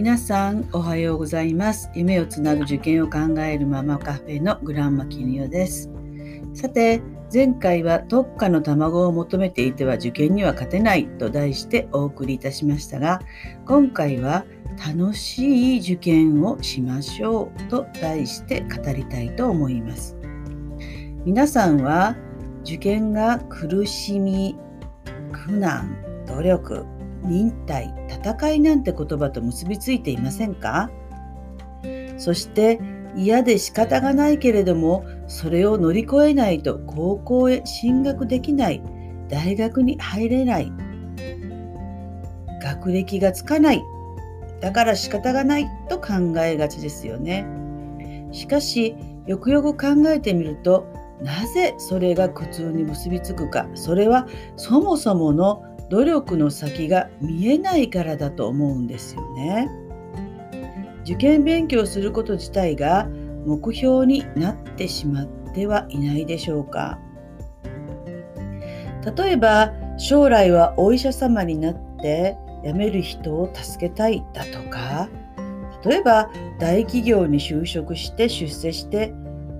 皆さんおはようございます。夢をつなぐ受験を考えるママカフェのグランマキニオです。さて前回は特化の卵を求めていては受験には勝てないと題してお送りいたしましたが今回は楽しい受験をしましょうと題して語りたいと思います。皆さんは受験が苦しみ苦難努力忍耐戦いなんて言葉と結びついていませんか？そして嫌で仕方がないけれどもそれを乗り越えないと高校へ進学できない大学に入れない学歴がつかないだから仕方がないと考えがちですよね。しかしよくよく考えてみるとなぜそれが苦痛に結びつくかそれはそもそもの努力の先が見えないからだと思うんですよね。受験勉強すること自体が目標になってしまってはいないでしょうか。例えば将来はお医者様になって辞める人を助けたいだとか例えば大企業に就職して出世して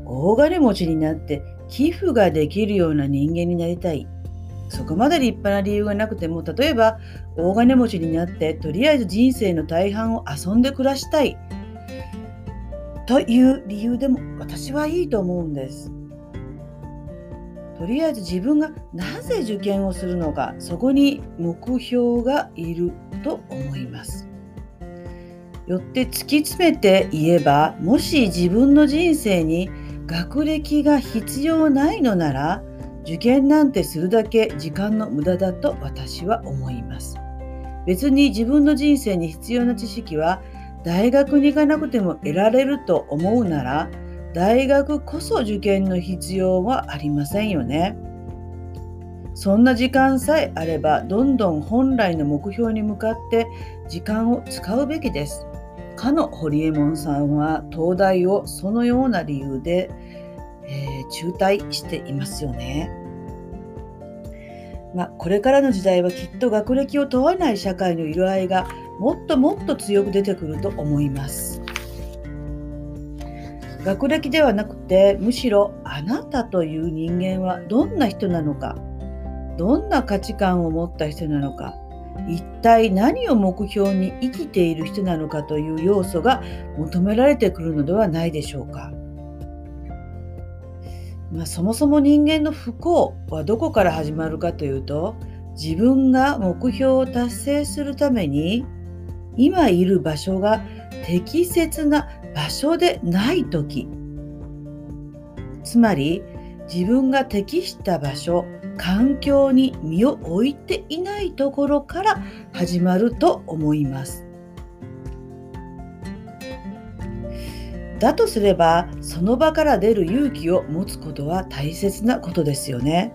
大金持ちになって寄付ができるような人間になりたいそこまで立派な理由がなくても例えば大金持ちになってとりあえず人生の大半を遊んで暮らしたいという理由でも私はいいと思うんです。とりあえず自分がなぜ受験をするのかそこに目標がいると思います。よって突き詰めて言えばもし自分の人生に学歴が必要ないのなら受験なんてするだけ時間の無駄だと私は思います。別に自分の人生に必要な知識は大学に行かなくても得られると思うなら大学こそ受験の必要はありませんよね。そんな時間さえあればどんどん本来の目標に向かって時間を使うべきです。かの堀エモ門さんは東大をそのような理由でえー、中退していますよね。まあ、これからの時代はきっと学歴を問わない社会の色合いがもっともっと強く出てくると思います。学歴ではなくてむしろあなたという人間はどんな人なのかどんな価値観を持った人なのか一体何を目標に生きている人なのかという要素が求められてくるのではないでしょうか。まあ、そもそも人間の不幸はどこから始まるかというと自分が目標を達成するために今いる場所が適切な場所でない時つまり自分が適した場所環境に身を置いていないところから始まると思います。だとすればその場から出る勇気を持つことは大切なことですよね。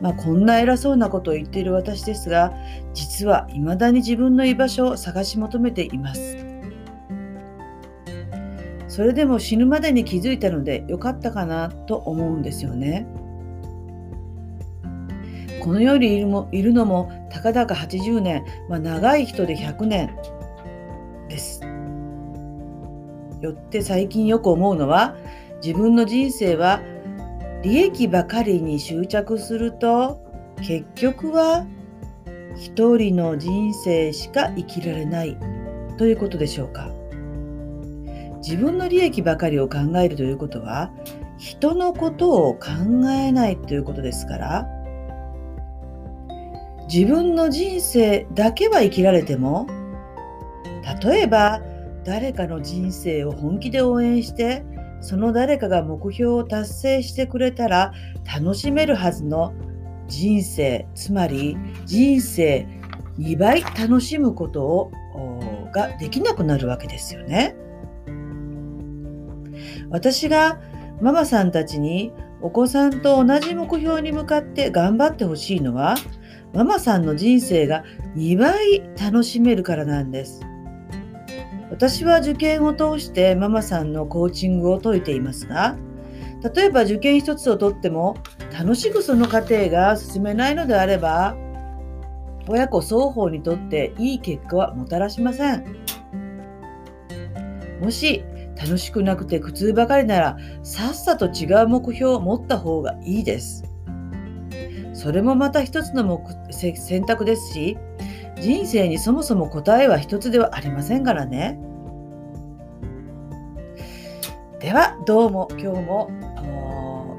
まあ、こんな偉そうなことを言っている私ですが実は未だに自分の居場所を探し求めています。それでも死ぬまでに気づいたのでよかったかなと思うんですよね。この世にいるもいるのもたかだか80年、まあ、長い人で100年です。よって最近よく思うのは自分の人生は利益ばかりに執着すると結局は一人の人生しか生きられないということでしょうか。自分の利益ばかりを考えるということは人のことを考えないということですから自分の人生だけは生きられても例えば誰かの人生を本気で応援してその誰かが目標を達成してくれたら楽しめるはずの人生つまり人生2倍楽しむことをができなくなるわけですよね。私がママさんたちにお子さんと同じ目標に向かって頑張ってほしいのはママさんの人生が2倍楽しめるからなんです。私は受験を通してママさんのコーチングを解いていますが例えば受験一つをとっても楽しくその過程が進めないのであれば親子双方にとっていい結果はもたらしませんもし楽しくなくて苦痛ばかりならさっさと違う目標を持った方がいいです。それもまた一つの目選択ですし人生にそもそも答えは一つではありませんからね。ではどうも今日も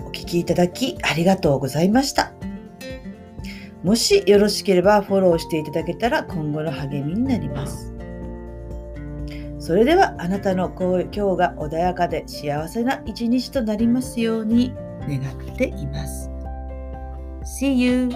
お聴きいただきありがとうございました。もしよろしければフォローしていただけたら今後の励みになります。それではあなたの今日が穏やかで幸せな一日となりますように願っています。See you!